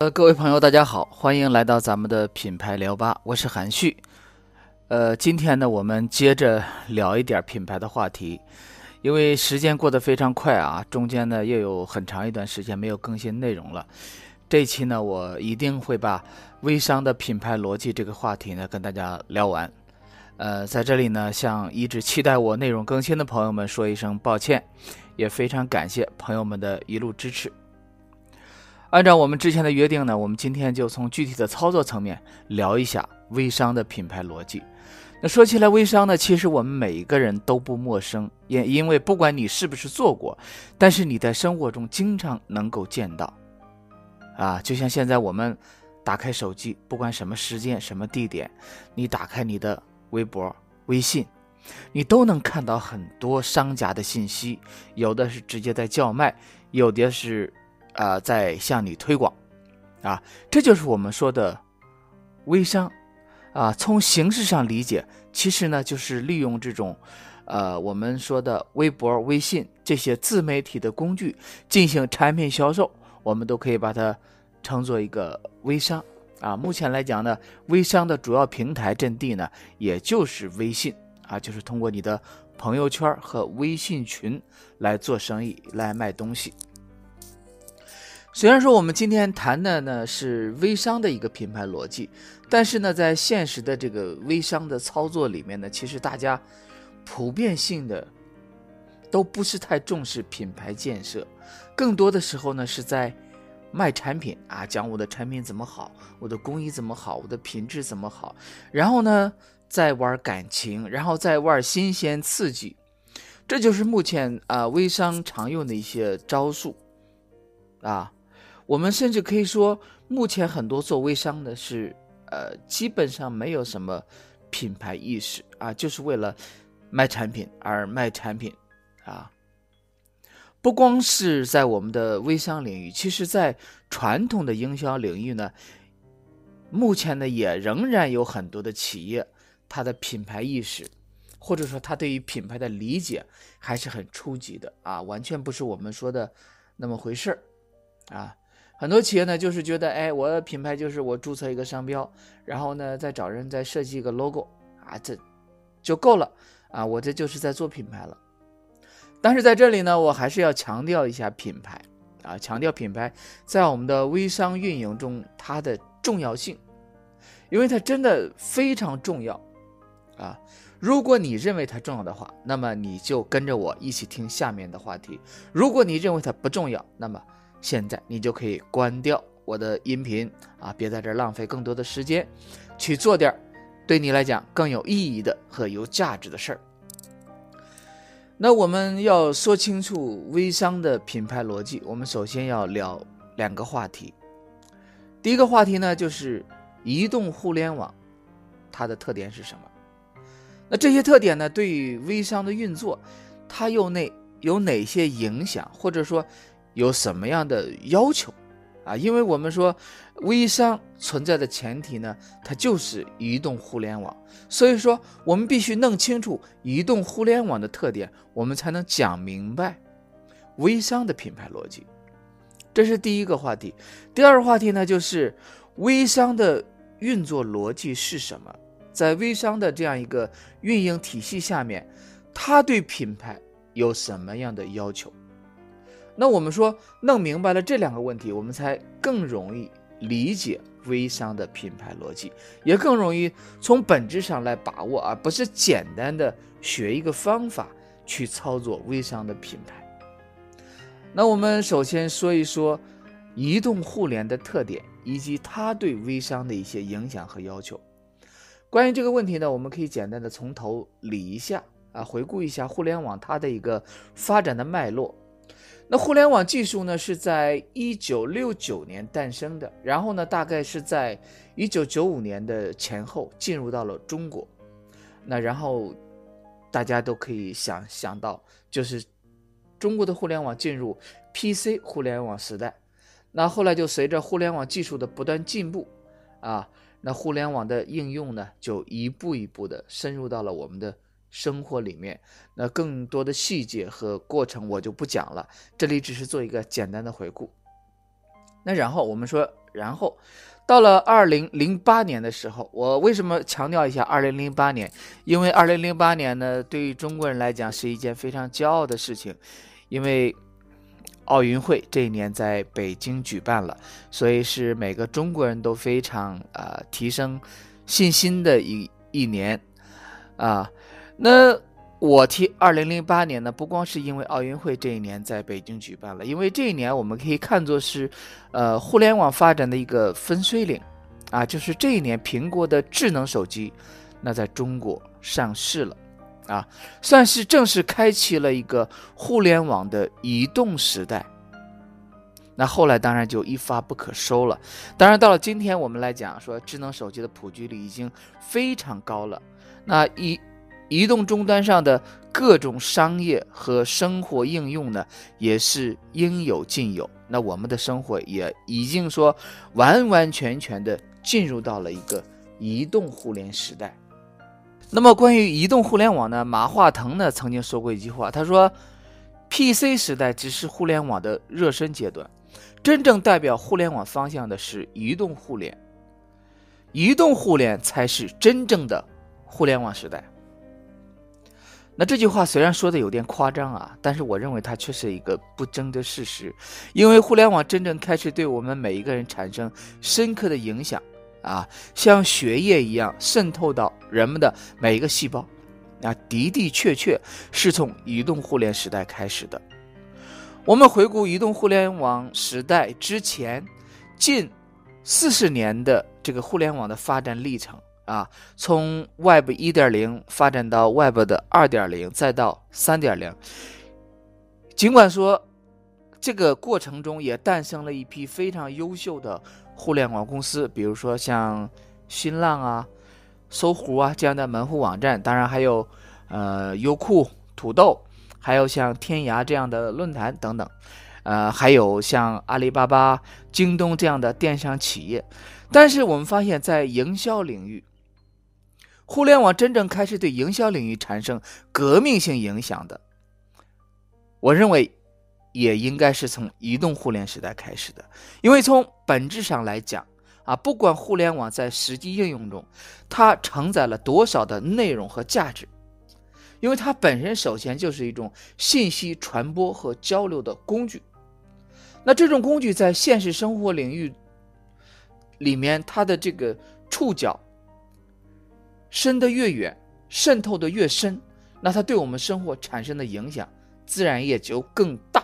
呃，各位朋友，大家好，欢迎来到咱们的品牌聊吧，我是韩旭。呃，今天呢，我们接着聊一点品牌的话题，因为时间过得非常快啊，中间呢又有很长一段时间没有更新内容了。这期呢，我一定会把微商的品牌逻辑这个话题呢跟大家聊完。呃，在这里呢，向一直期待我内容更新的朋友们说一声抱歉，也非常感谢朋友们的一路支持。按照我们之前的约定呢，我们今天就从具体的操作层面聊一下微商的品牌逻辑。那说起来，微商呢，其实我们每一个人都不陌生，也因为不管你是不是做过，但是你在生活中经常能够见到。啊，就像现在我们打开手机，不管什么时间、什么地点，你打开你的微博、微信，你都能看到很多商家的信息，有的是直接在叫卖，有的是。啊，在向你推广，啊，这就是我们说的微商，啊，从形式上理解，其实呢，就是利用这种，呃，我们说的微博、微信这些自媒体的工具进行产品销售，我们都可以把它称作一个微商，啊，目前来讲呢，微商的主要平台阵地呢，也就是微信，啊，就是通过你的朋友圈和微信群来做生意，来卖东西。虽然说我们今天谈的呢是微商的一个品牌逻辑，但是呢，在现实的这个微商的操作里面呢，其实大家普遍性的都不是太重视品牌建设，更多的时候呢是在卖产品啊，讲我的产品怎么好，我的工艺怎么好，我的品质怎么好，然后呢再玩感情，然后再玩新鲜刺激，这就是目前啊微商常用的一些招数啊。我们甚至可以说，目前很多做微商的是，呃，基本上没有什么品牌意识啊，就是为了卖产品而卖产品啊。不光是在我们的微商领域，其实在传统的营销领域呢，目前呢也仍然有很多的企业，他的品牌意识，或者说他对于品牌的理解还是很初级的啊，完全不是我们说的那么回事儿啊。很多企业呢，就是觉得，哎，我的品牌就是我注册一个商标，然后呢，再找人再设计一个 logo，啊，这就够了，啊，我这就是在做品牌了。但是在这里呢，我还是要强调一下品牌，啊，强调品牌在我们的微商运营中它的重要性，因为它真的非常重要，啊，如果你认为它重要的话，那么你就跟着我一起听下面的话题；如果你认为它不重要，那么。现在你就可以关掉我的音频啊，别在这浪费更多的时间，去做点对你来讲更有意义的和有价值的事儿。那我们要说清楚微商的品牌逻辑，我们首先要聊两个话题。第一个话题呢，就是移动互联网它的特点是什么？那这些特点呢，对于微商的运作，它又内有哪些影响，或者说？有什么样的要求啊？因为我们说微商存在的前提呢，它就是移动互联网，所以说我们必须弄清楚移动互联网的特点，我们才能讲明白微商的品牌逻辑。这是第一个话题。第二个话题呢，就是微商的运作逻辑是什么？在微商的这样一个运营体系下面，他对品牌有什么样的要求？那我们说弄明白了这两个问题，我们才更容易理解微商的品牌逻辑，也更容易从本质上来把握，而不是简单的学一个方法去操作微商的品牌。那我们首先说一说移动互联的特点，以及它对微商的一些影响和要求。关于这个问题呢，我们可以简单的从头理一下啊，回顾一下互联网它的一个发展的脉络。那互联网技术呢，是在一九六九年诞生的，然后呢，大概是在一九九五年的前后进入到了中国。那然后大家都可以想想到，就是中国的互联网进入 PC 互联网时代。那后来就随着互联网技术的不断进步，啊，那互联网的应用呢，就一步一步的深入到了我们的生活里面。那更多的细节和过程我就不讲了，这里只是做一个简单的回顾。那然后我们说，然后到了二零零八年的时候，我为什么强调一下二零零八年？因为二零零八年呢，对于中国人来讲是一件非常骄傲的事情，因为奥运会这一年在北京举办了，所以是每个中国人都非常啊提升信心的一一年啊。那我提二零零八年呢，不光是因为奥运会这一年在北京举办了，因为这一年我们可以看作是，呃，互联网发展的一个分水岭，啊，就是这一年苹果的智能手机，那在中国上市了，啊，算是正式开启了一个互联网的移动时代。那后来当然就一发不可收了，当然到了今天我们来讲说，智能手机的普及率已经非常高了，那一。移动终端上的各种商业和生活应用呢，也是应有尽有。那我们的生活也已经说完完全全的进入到了一个移动互联时代。那么关于移动互联网呢，马化腾呢曾经说过一句话，他说：“PC 时代只是互联网的热身阶段，真正代表互联网方向的是移动互联，移动互联才是真正的互联网时代。”那这句话虽然说的有点夸张啊，但是我认为它却是一个不争的事实，因为互联网真正开始对我们每一个人产生深刻的影响啊，像血液一样渗透到人们的每一个细胞，啊，的的确确是从移动互联时代开始的。我们回顾移动互联网时代之前近四十年的这个互联网的发展历程。啊，从 Web 一点零发展到 Web 的二点零，再到三点零。尽管说这个过程中也诞生了一批非常优秀的互联网公司，比如说像新浪啊、搜狐啊这样的门户网站，当然还有呃优酷、土豆，还有像天涯这样的论坛等等，呃，还有像阿里巴巴、京东这样的电商企业。但是我们发现，在营销领域，互联网真正开始对营销领域产生革命性影响的，我认为也应该是从移动互联时代开始的。因为从本质上来讲，啊，不管互联网在实际应用中它承载了多少的内容和价值，因为它本身首先就是一种信息传播和交流的工具。那这种工具在现实生活领域里面，它的这个触角。伸得越远，渗透的越深，那它对我们生活产生的影响自然也就更大。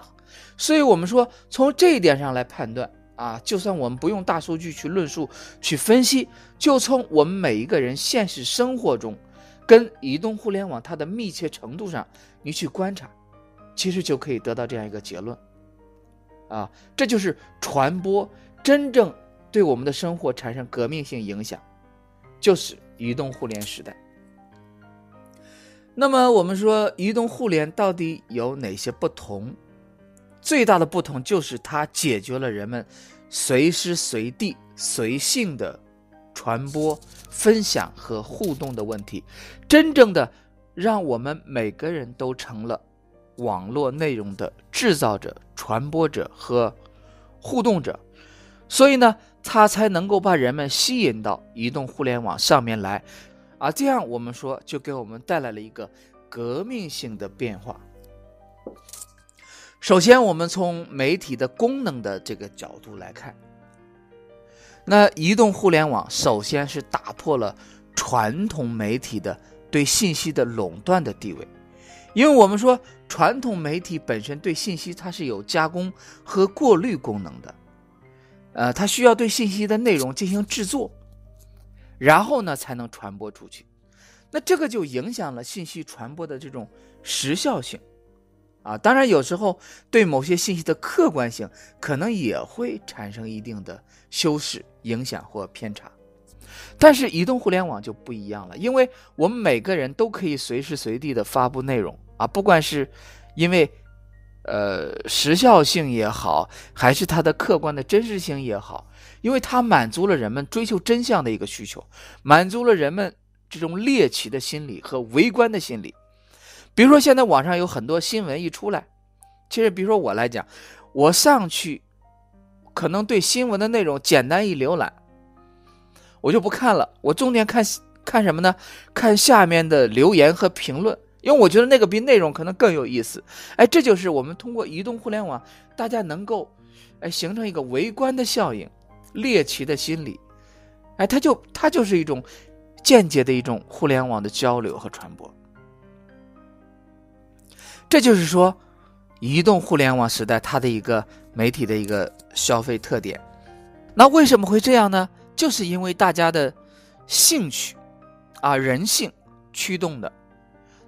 所以，我们说从这一点上来判断啊，就算我们不用大数据去论述、去分析，就从我们每一个人现实生活中跟移动互联网它的密切程度上，你去观察，其实就可以得到这样一个结论啊，这就是传播真正对我们的生活产生革命性影响，就是。移动互联时代，那么我们说移动互联到底有哪些不同？最大的不同就是它解决了人们随时随地随性的传播、分享和互动的问题，真正的让我们每个人都成了网络内容的制造者、传播者和互动者。所以呢？它才能够把人们吸引到移动互联网上面来，啊，这样我们说就给我们带来了一个革命性的变化。首先，我们从媒体的功能的这个角度来看，那移动互联网首先是打破了传统媒体的对信息的垄断的地位，因为我们说传统媒体本身对信息它是有加工和过滤功能的。呃，它需要对信息的内容进行制作，然后呢才能传播出去。那这个就影响了信息传播的这种时效性啊。当然，有时候对某些信息的客观性可能也会产生一定的修饰、影响或偏差。但是移动互联网就不一样了，因为我们每个人都可以随时随地的发布内容啊，不管是因为。呃，时效性也好，还是它的客观的真实性也好，因为它满足了人们追求真相的一个需求，满足了人们这种猎奇的心理和围观的心理。比如说，现在网上有很多新闻一出来，其实比如说我来讲，我上去可能对新闻的内容简单一浏览，我就不看了，我重点看看什么呢？看下面的留言和评论。因为我觉得那个比内容可能更有意思，哎，这就是我们通过移动互联网，大家能够，哎，形成一个围观的效应，猎奇的心理，哎，它就它就是一种间接的一种互联网的交流和传播。这就是说，移动互联网时代它的一个媒体的一个消费特点。那为什么会这样呢？就是因为大家的兴趣啊，人性驱动的。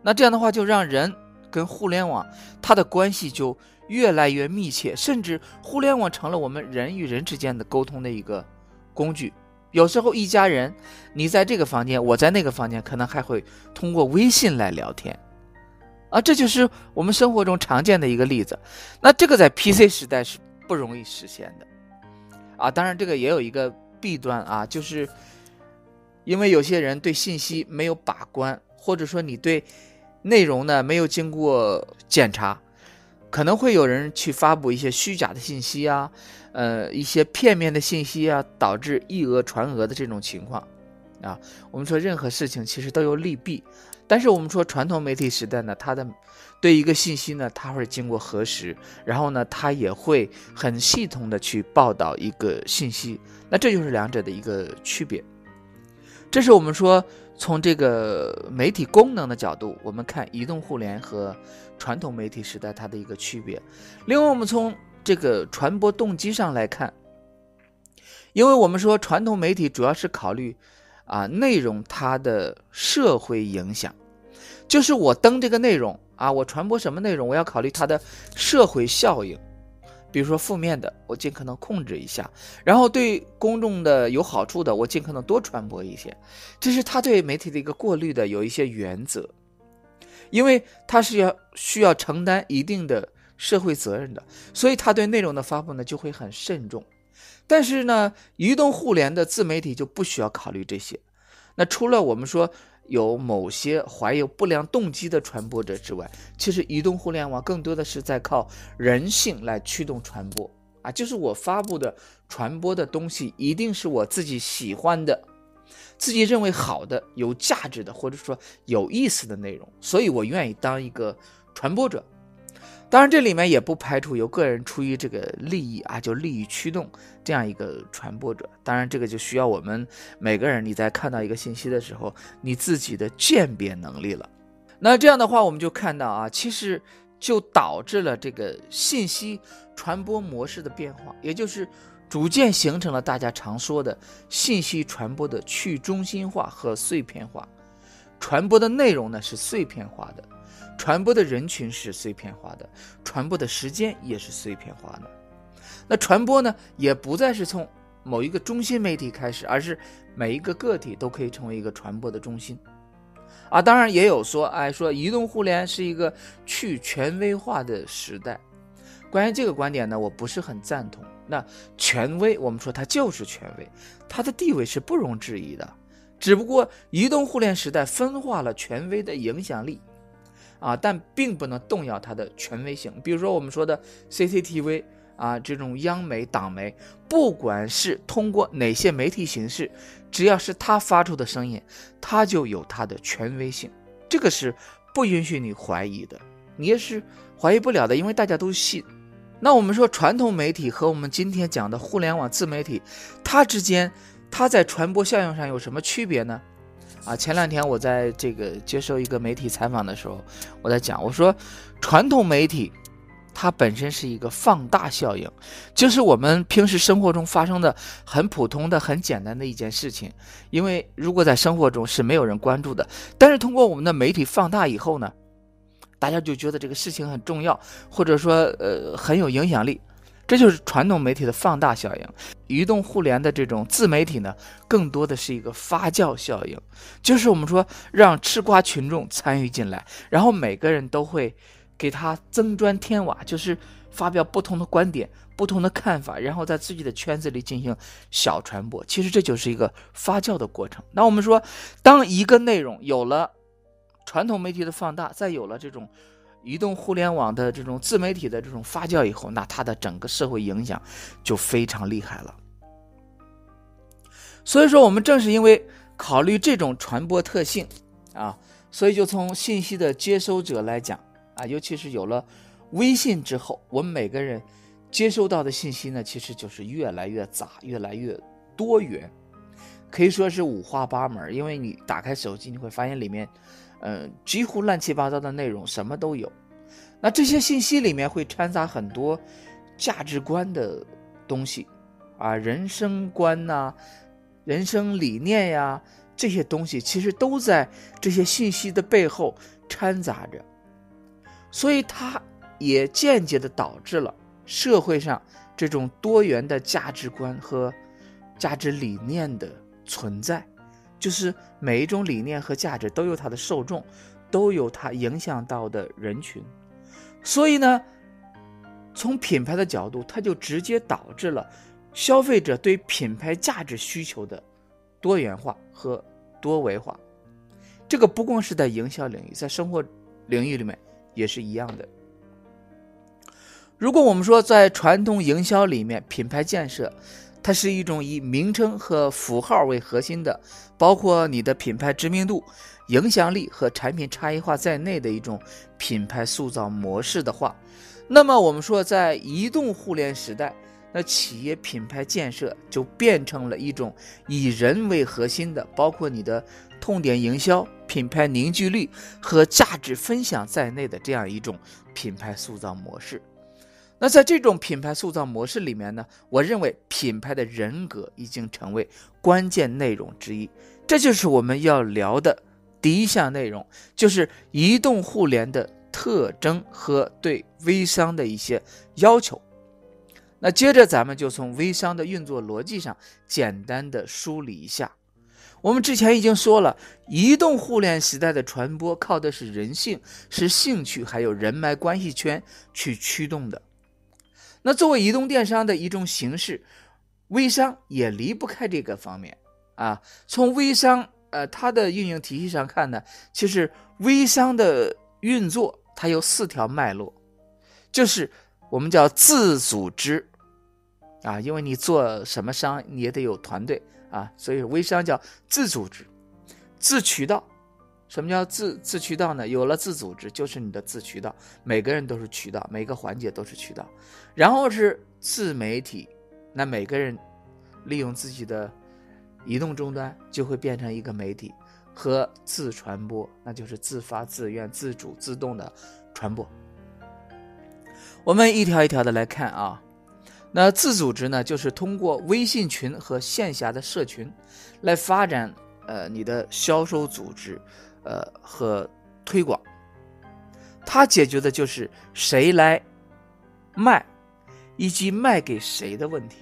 那这样的话，就让人跟互联网它的关系就越来越密切，甚至互联网成了我们人与人之间的沟通的一个工具。有时候一家人，你在这个房间，我在那个房间，可能还会通过微信来聊天，啊，这就是我们生活中常见的一个例子。那这个在 PC 时代是不容易实现的，啊，当然这个也有一个弊端啊，就是因为有些人对信息没有把关，或者说你对。内容呢没有经过检查，可能会有人去发布一些虚假的信息啊，呃，一些片面的信息啊，导致以讹传讹的这种情况，啊，我们说任何事情其实都有利弊，但是我们说传统媒体时代呢，它的对一个信息呢，它会经过核实，然后呢，它也会很系统的去报道一个信息，那这就是两者的一个区别，这是我们说。从这个媒体功能的角度，我们看移动互联和传统媒体时代它的一个区别。另外，我们从这个传播动机上来看，因为我们说传统媒体主要是考虑啊内容它的社会影响，就是我登这个内容啊，我传播什么内容，我要考虑它的社会效应。比如说负面的，我尽可能控制一下；然后对公众的有好处的，我尽可能多传播一些。这是他对媒体的一个过滤的有一些原则，因为他是要需要承担一定的社会责任的，所以他对内容的发布呢就会很慎重。但是呢，移动互联的自媒体就不需要考虑这些。那除了我们说。有某些怀有不良动机的传播者之外，其实移动互联网更多的是在靠人性来驱动传播啊，就是我发布的传播的东西一定是我自己喜欢的、自己认为好的、有价值的，或者说有意思的内容，所以我愿意当一个传播者。当然，这里面也不排除有个人出于这个利益啊，就利益驱动这样一个传播者。当然，这个就需要我们每个人你在看到一个信息的时候，你自己的鉴别能力了。那这样的话，我们就看到啊，其实就导致了这个信息传播模式的变化，也就是逐渐形成了大家常说的信息传播的去中心化和碎片化。传播的内容呢是碎片化的。传播的人群是碎片化的，传播的时间也是碎片化的。那传播呢，也不再是从某一个中心媒体开始，而是每一个个体都可以成为一个传播的中心。啊，当然也有说，哎，说移动互联是一个去权威化的时代。关于这个观点呢，我不是很赞同。那权威，我们说它就是权威，它的地位是不容置疑的。只不过移动互联时代分化了权威的影响力。啊，但并不能动摇它的权威性。比如说我们说的 CCTV 啊，这种央媒、党媒，不管是通过哪些媒体形式，只要是他发出的声音，它就有它的权威性。这个是不允许你怀疑的，你也是怀疑不了的，因为大家都信。那我们说传统媒体和我们今天讲的互联网自媒体，它之间，它在传播效应上有什么区别呢？啊，前两天我在这个接受一个媒体采访的时候，我在讲，我说，传统媒体它本身是一个放大效应，就是我们平时生活中发生的很普通的、很简单的一件事情，因为如果在生活中是没有人关注的，但是通过我们的媒体放大以后呢，大家就觉得这个事情很重要，或者说呃很有影响力。这就是传统媒体的放大效应，移动互联的这种自媒体呢，更多的是一个发酵效应，就是我们说让吃瓜群众参与进来，然后每个人都会给他增砖添瓦，就是发表不同的观点、不同的看法，然后在自己的圈子里进行小传播。其实这就是一个发酵的过程。那我们说，当一个内容有了传统媒体的放大，再有了这种移动互联网的这种自媒体的这种发酵以后，那它的整个社会影响就非常厉害了。所以说，我们正是因为考虑这种传播特性啊，所以就从信息的接收者来讲。啊，尤其是有了微信之后，我们每个人接收到的信息呢，其实就是越来越杂，越来越多元，可以说是五花八门。因为你打开手机，你会发现里面，嗯，几乎乱七八糟的内容，什么都有。那这些信息里面会掺杂很多价值观的东西，啊，人生观呐，人生理念呀，这些东西其实都在这些信息的背后掺杂着。所以，它也间接的导致了社会上这种多元的价值观和价值理念的存在，就是每一种理念和价值都有它的受众，都有它影响到的人群。所以呢，从品牌的角度，它就直接导致了消费者对品牌价值需求的多元化和多维化。这个不光是在营销领域，在生活领域里面。也是一样的。如果我们说在传统营销里面，品牌建设它是一种以名称和符号为核心的，包括你的品牌知名度、影响力和产品差异化在内的一种品牌塑造模式的话，那么我们说在移动互联时代，那企业品牌建设就变成了一种以人为核心的，包括你的痛点营销。品牌凝聚力和价值分享在内的这样一种品牌塑造模式，那在这种品牌塑造模式里面呢，我认为品牌的人格已经成为关键内容之一。这就是我们要聊的第一项内容，就是移动互联的特征和对微商的一些要求。那接着咱们就从微商的运作逻辑上简单的梳理一下。我们之前已经说了，移动互联时代的传播靠的是人性、是兴趣，还有人脉关系圈去驱动的。那作为移动电商的一种形式，微商也离不开这个方面啊。从微商呃它的运营体系上看呢，其实微商的运作它有四条脉络，就是我们叫自组织啊，因为你做什么商你也得有团队。啊，所以微商叫自组织、自渠道。什么叫自自渠道呢？有了自组织，就是你的自渠道，每个人都是渠道，每个环节都是渠道。然后是自媒体，那每个人利用自己的移动终端，就会变成一个媒体和自传播，那就是自发、自愿、自主、自动的传播。我们一条一条的来看啊。那自组织呢，就是通过微信群和线下的社群，来发展呃你的销售组织，呃和推广。它解决的就是谁来卖，以及卖给谁的问题。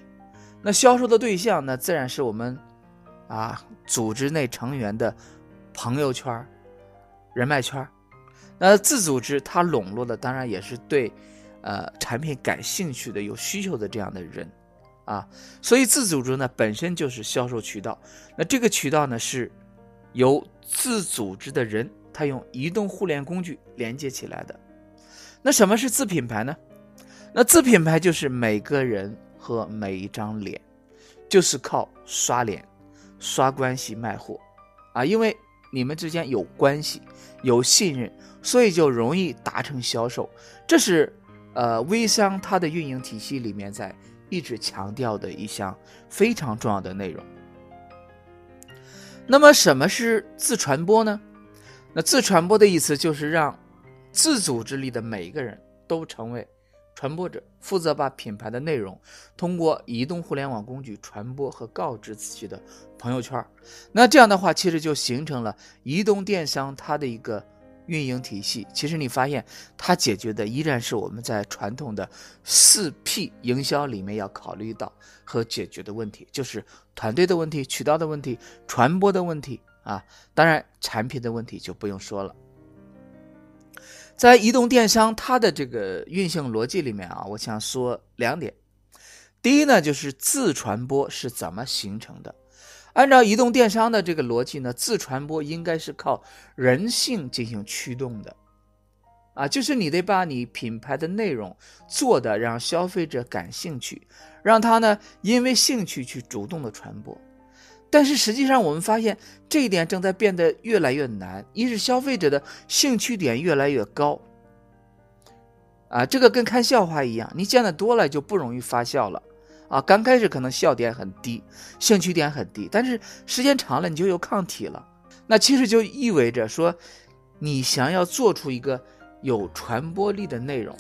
那销售的对象呢，自然是我们啊组织内成员的朋友圈、人脉圈。那自组织它笼络的当然也是对。呃，产品感兴趣的、有需求的这样的人，啊，所以自组织呢本身就是销售渠道。那这个渠道呢是由自组织的人他用移动互联工具连接起来的。那什么是自品牌呢？那自品牌就是每个人和每一张脸，就是靠刷脸、刷关系卖货啊，因为你们之间有关系、有信任，所以就容易达成销售。这是。呃，微商它的运营体系里面在一直强调的一项非常重要的内容。那么，什么是自传播呢？那自传播的意思就是让自组织里的每一个人都成为传播者，负责把品牌的内容通过移动互联网工具传播和告知自己的朋友圈。那这样的话，其实就形成了移动电商它的一个。运营体系，其实你发现它解决的依然是我们在传统的四 P 营销里面要考虑到和解决的问题，就是团队的问题、渠道的问题、传播的问题啊。当然，产品的问题就不用说了。在移动电商它的这个运行逻辑里面啊，我想说两点。第一呢，就是自传播是怎么形成的？按照移动电商的这个逻辑呢，自传播应该是靠人性进行驱动的，啊，就是你得把你品牌的内容做的让消费者感兴趣，让他呢因为兴趣去主动的传播。但是实际上我们发现这一点正在变得越来越难，一是消费者的兴趣点越来越高，啊，这个跟看笑话一样，你见的多了就不容易发笑了。啊，刚开始可能笑点很低，兴趣点很低，但是时间长了你就有抗体了。那其实就意味着说，你想要做出一个有传播力的内容，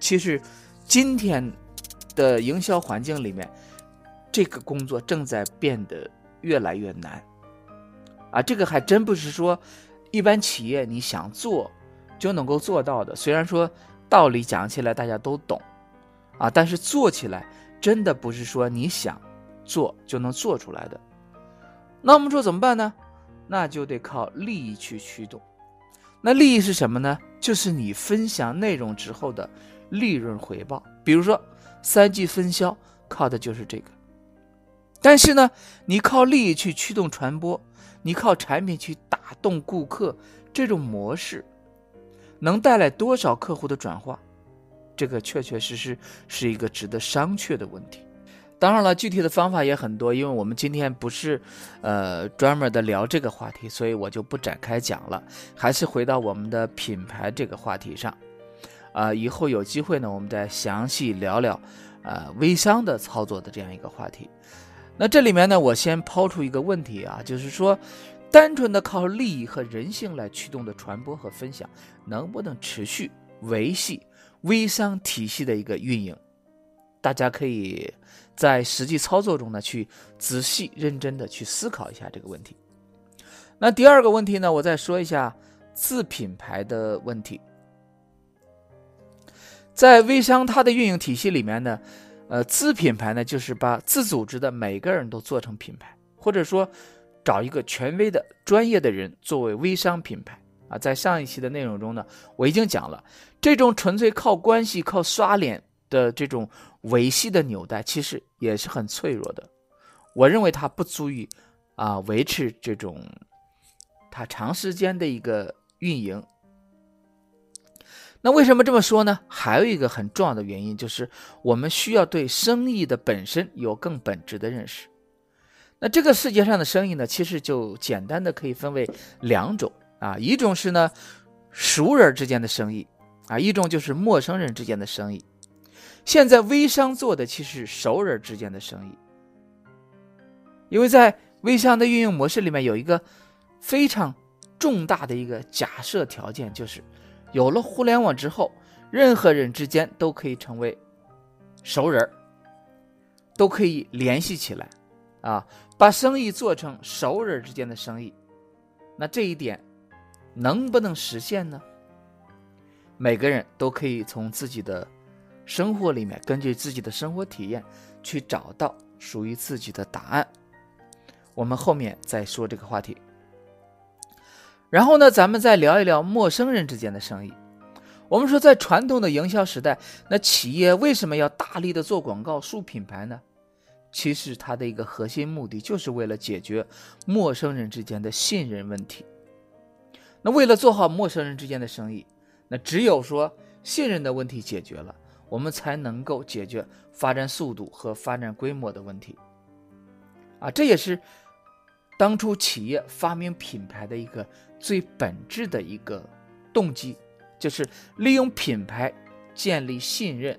其实今天的营销环境里面，这个工作正在变得越来越难。啊，这个还真不是说一般企业你想做就能够做到的。虽然说道理讲起来大家都懂，啊，但是做起来。真的不是说你想做就能做出来的，那我们说怎么办呢？那就得靠利益去驱动。那利益是什么呢？就是你分享内容之后的利润回报。比如说三季分销，靠的就是这个。但是呢，你靠利益去驱动传播，你靠产品去打动顾客，这种模式能带来多少客户的转化？这个确确实实是一个值得商榷的问题。当然了，具体的方法也很多，因为我们今天不是，呃，专门的聊这个话题，所以我就不展开讲了。还是回到我们的品牌这个话题上，啊，以后有机会呢，我们再详细聊聊，呃，微商的操作的这样一个话题。那这里面呢，我先抛出一个问题啊，就是说，单纯的靠利益和人性来驱动的传播和分享，能不能持续维系？微商体系的一个运营，大家可以在实际操作中呢去仔细认真的去思考一下这个问题。那第二个问题呢，我再说一下自品牌的问题。在微商它的运营体系里面呢，呃，自品牌呢就是把自组织的每个人都做成品牌，或者说找一个权威的专业的人作为微商品牌。啊，在上一期的内容中呢，我已经讲了，这种纯粹靠关系、靠刷脸的这种维系的纽带，其实也是很脆弱的。我认为它不足以啊维持这种它长时间的一个运营。那为什么这么说呢？还有一个很重要的原因，就是我们需要对生意的本身有更本质的认识。那这个世界上的生意呢，其实就简单的可以分为两种。啊，一种是呢，熟人之间的生意，啊，一种就是陌生人之间的生意。现在微商做的其实是熟人之间的生意，因为在微商的运营模式里面有一个非常重大的一个假设条件，就是有了互联网之后，任何人之间都可以成为熟人，都可以联系起来，啊，把生意做成熟人之间的生意，那这一点。能不能实现呢？每个人都可以从自己的生活里面，根据自己的生活体验去找到属于自己的答案。我们后面再说这个话题。然后呢，咱们再聊一聊陌生人之间的生意。我们说，在传统的营销时代，那企业为什么要大力的做广告、树品牌呢？其实它的一个核心目的，就是为了解决陌生人之间的信任问题。那为了做好陌生人之间的生意，那只有说信任的问题解决了，我们才能够解决发展速度和发展规模的问题。啊，这也是当初企业发明品牌的一个最本质的一个动机，就是利用品牌建立信任，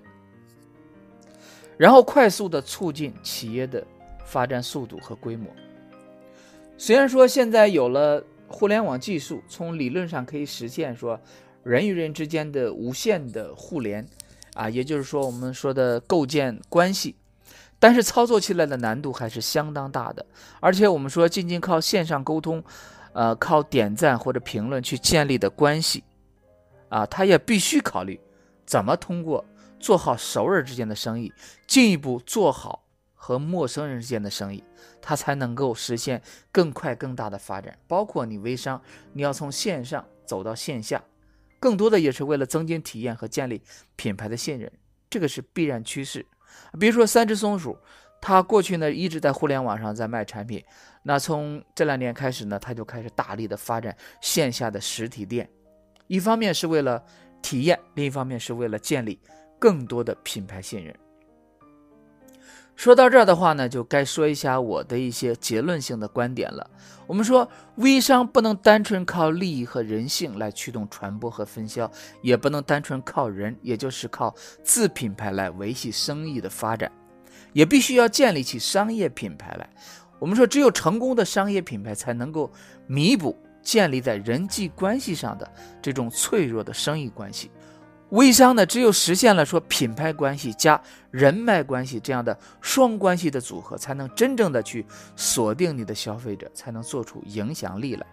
然后快速的促进企业的发展速度和规模。虽然说现在有了。互联网技术从理论上可以实现说人与人之间的无限的互联，啊，也就是说我们说的构建关系，但是操作起来的难度还是相当大的。而且我们说仅仅靠线上沟通，呃，靠点赞或者评论去建立的关系，啊，他也必须考虑怎么通过做好熟人之间的生意，进一步做好和陌生人之间的生意。它才能够实现更快更大的发展，包括你微商，你要从线上走到线下，更多的也是为了增进体验和建立品牌的信任，这个是必然趋势。比如说三只松鼠，它过去呢一直在互联网上在卖产品，那从这两年开始呢，它就开始大力的发展线下的实体店，一方面是为了体验，另一方面是为了建立更多的品牌信任。说到这儿的话呢，就该说一下我的一些结论性的观点了。我们说，微商不能单纯靠利益和人性来驱动传播和分销，也不能单纯靠人，也就是靠自品牌来维系生意的发展，也必须要建立起商业品牌来。我们说，只有成功的商业品牌才能够弥补建立在人际关系上的这种脆弱的生意关系。微商呢，只有实现了说品牌关系加人脉关系这样的双关系的组合，才能真正的去锁定你的消费者，才能做出影响力来，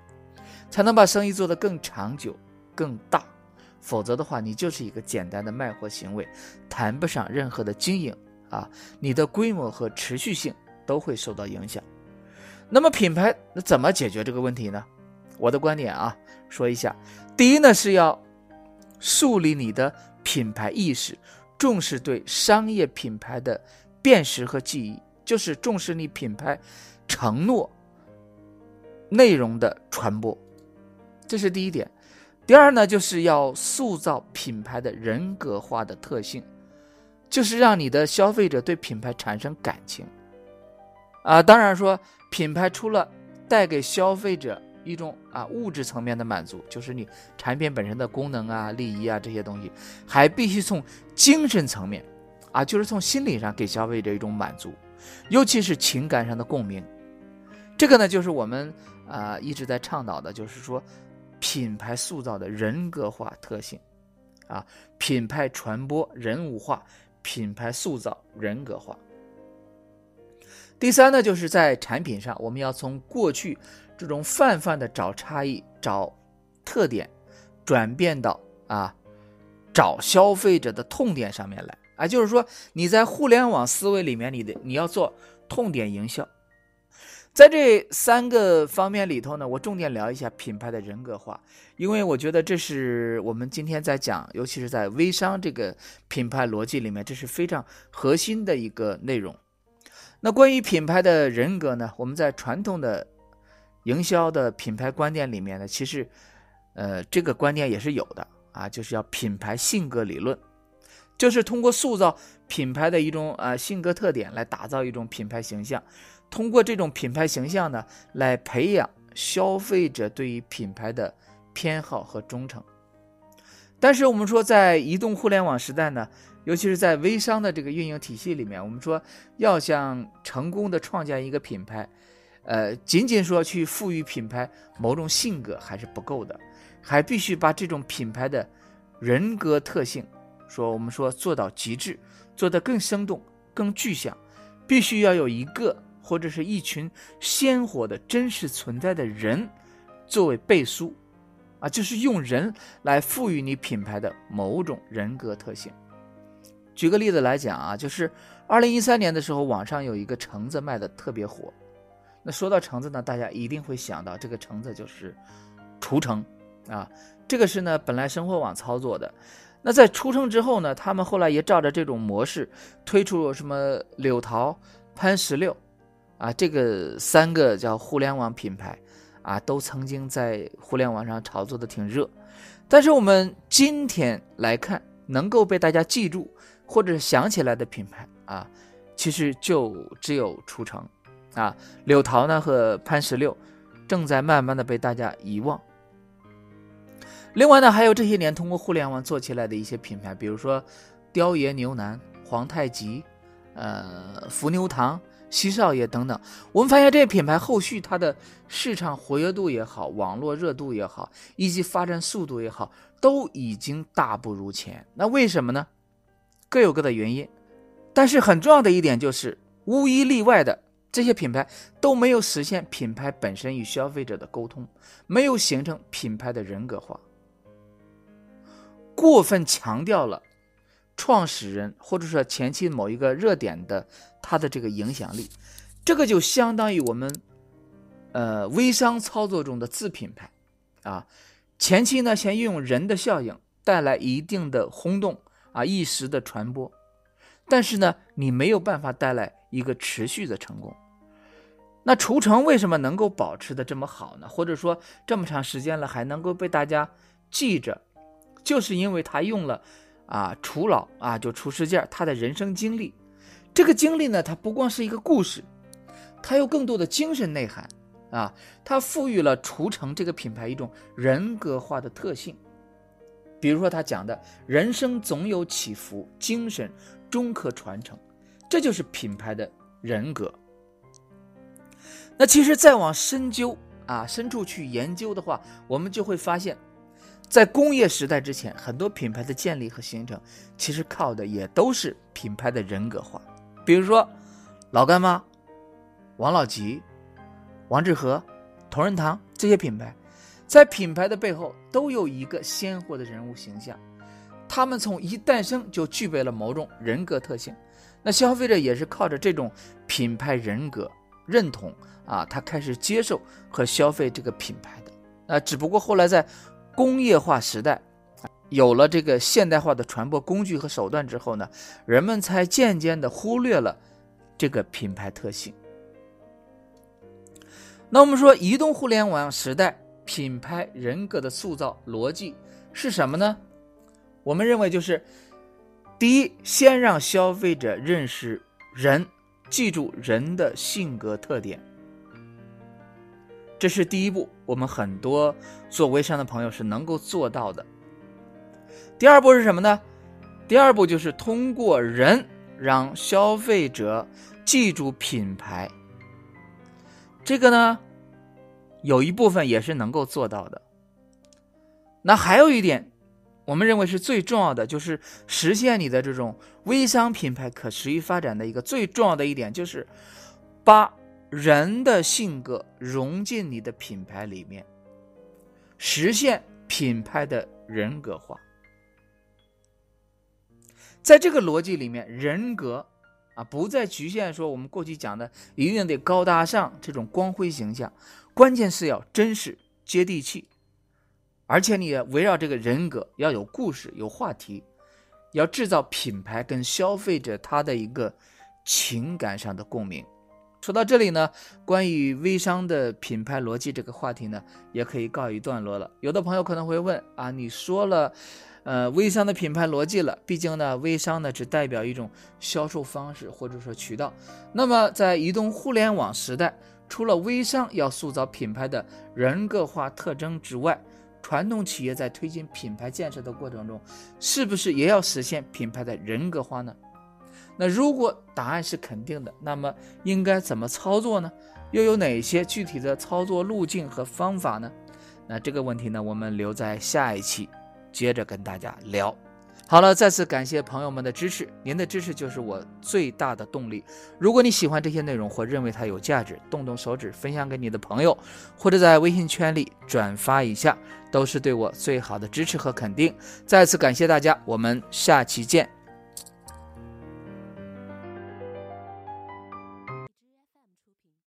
才能把生意做得更长久、更大。否则的话，你就是一个简单的卖货行为，谈不上任何的经营啊，你的规模和持续性都会受到影响。那么品牌那怎么解决这个问题呢？我的观点啊，说一下，第一呢是要。树立你的品牌意识，重视对商业品牌的辨识和记忆，就是重视你品牌承诺内容的传播，这是第一点。第二呢，就是要塑造品牌的人格化的特性，就是让你的消费者对品牌产生感情。啊，当然说品牌除了带给消费者。一种啊物质层面的满足，就是你产品本身的功能啊、利益啊这些东西，还必须从精神层面，啊，就是从心理上给消费者一种满足，尤其是情感上的共鸣。这个呢，就是我们啊一直在倡导的，就是说品牌塑造的人格化特性，啊，品牌传播人物化，品牌塑造人格化。第三呢，就是在产品上，我们要从过去。这种泛泛的找差异、找特点，转变到啊找消费者的痛点上面来啊，就是说你在互联网思维里面，你的你要做痛点营销。在这三个方面里头呢，我重点聊一下品牌的人格化，因为我觉得这是我们今天在讲，尤其是在微商这个品牌逻辑里面，这是非常核心的一个内容。那关于品牌的人格呢，我们在传统的。营销的品牌观念里面呢，其实，呃，这个观念也是有的啊，就是要品牌性格理论，就是通过塑造品牌的一种啊性格特点来打造一种品牌形象，通过这种品牌形象呢，来培养消费者对于品牌的偏好和忠诚。但是我们说，在移动互联网时代呢，尤其是在微商的这个运营体系里面，我们说要想成功的创建一个品牌。呃，仅仅说去赋予品牌某种性格还是不够的，还必须把这种品牌的人格特性，说我们说做到极致，做得更生动、更具象，必须要有一个或者是一群鲜活的真实存在的人作为背书，啊，就是用人来赋予你品牌的某种人格特性。举个例子来讲啊，就是二零一三年的时候，网上有一个橙子卖的特别火。那说到橙子呢，大家一定会想到这个橙子就是除橙啊，这个是呢本来生活网操作的。那在除橙之后呢，他们后来也照着这种模式推出什么柳桃、潘石榴啊，这个三个叫互联网品牌啊，都曾经在互联网上炒作的挺热。但是我们今天来看，能够被大家记住或者想起来的品牌啊，其实就只有除橙。啊，柳桃呢和潘石榴，正在慢慢的被大家遗忘。另外呢，还有这些年通过互联网做起来的一些品牌，比如说雕爷牛腩、皇太极、呃伏牛堂、西少爷等等。我们发现这些品牌后续它的市场活跃度也好，网络热度也好，以及发展速度也好，都已经大不如前。那为什么呢？各有各的原因，但是很重要的一点就是，无一例外的。这些品牌都没有实现品牌本身与消费者的沟通，没有形成品牌的人格化，过分强调了创始人或者说前期某一个热点的它的这个影响力，这个就相当于我们呃微商操作中的自品牌啊，前期呢，先运用人的效应带来一定的轰动啊，一时的传播，但是呢，你没有办法带来一个持续的成功。那除城为什么能够保持的这么好呢？或者说这么长时间了还能够被大家记着，就是因为他用了啊楚老啊就厨世健他的人生经历，这个经历呢，它不光是一个故事，它有更多的精神内涵啊，它赋予了厨城这个品牌一种人格化的特性。比如说他讲的人生总有起伏，精神终可传承，这就是品牌的人格。那其实再往深究啊，深处去研究的话，我们就会发现，在工业时代之前，很多品牌的建立和形成，其实靠的也都是品牌的人格化。比如说，老干妈、王老吉、王致和、同仁堂这些品牌，在品牌的背后都有一个鲜活的人物形象，他们从一诞生就具备了某种人格特性。那消费者也是靠着这种品牌人格认同。啊，他开始接受和消费这个品牌的，那只不过后来在工业化时代，有了这个现代化的传播工具和手段之后呢，人们才渐渐的忽略了这个品牌特性。那我们说，移动互联网时代品牌人格的塑造逻辑是什么呢？我们认为就是，第一，先让消费者认识人，记住人的性格特点。这是第一步，我们很多做微商的朋友是能够做到的。第二步是什么呢？第二步就是通过人让消费者记住品牌。这个呢，有一部分也是能够做到的。那还有一点，我们认为是最重要的，就是实现你的这种微商品牌可持续发展的一个最重要的一点，就是把。人的性格融进你的品牌里面，实现品牌的人格化。在这个逻辑里面，人格啊不再局限说我们过去讲的一定得高大上这种光辉形象，关键是要真实接地气，而且你围绕这个人格要有故事、有话题，要制造品牌跟消费者他的一个情感上的共鸣。说到这里呢，关于微商的品牌逻辑这个话题呢，也可以告一段落了。有的朋友可能会问啊，你说了，呃，微商的品牌逻辑了，毕竟呢，微商呢只代表一种销售方式或者说渠道。那么在移动互联网时代，除了微商要塑造品牌的人格化特征之外，传统企业在推进品牌建设的过程中，是不是也要实现品牌的人格化呢？那如果答案是肯定的，那么应该怎么操作呢？又有哪些具体的操作路径和方法呢？那这个问题呢，我们留在下一期接着跟大家聊。好了，再次感谢朋友们的支持，您的支持就是我最大的动力。如果你喜欢这些内容或认为它有价值，动动手指分享给你的朋友，或者在微信圈里转发一下，都是对我最好的支持和肯定。再次感谢大家，我们下期见。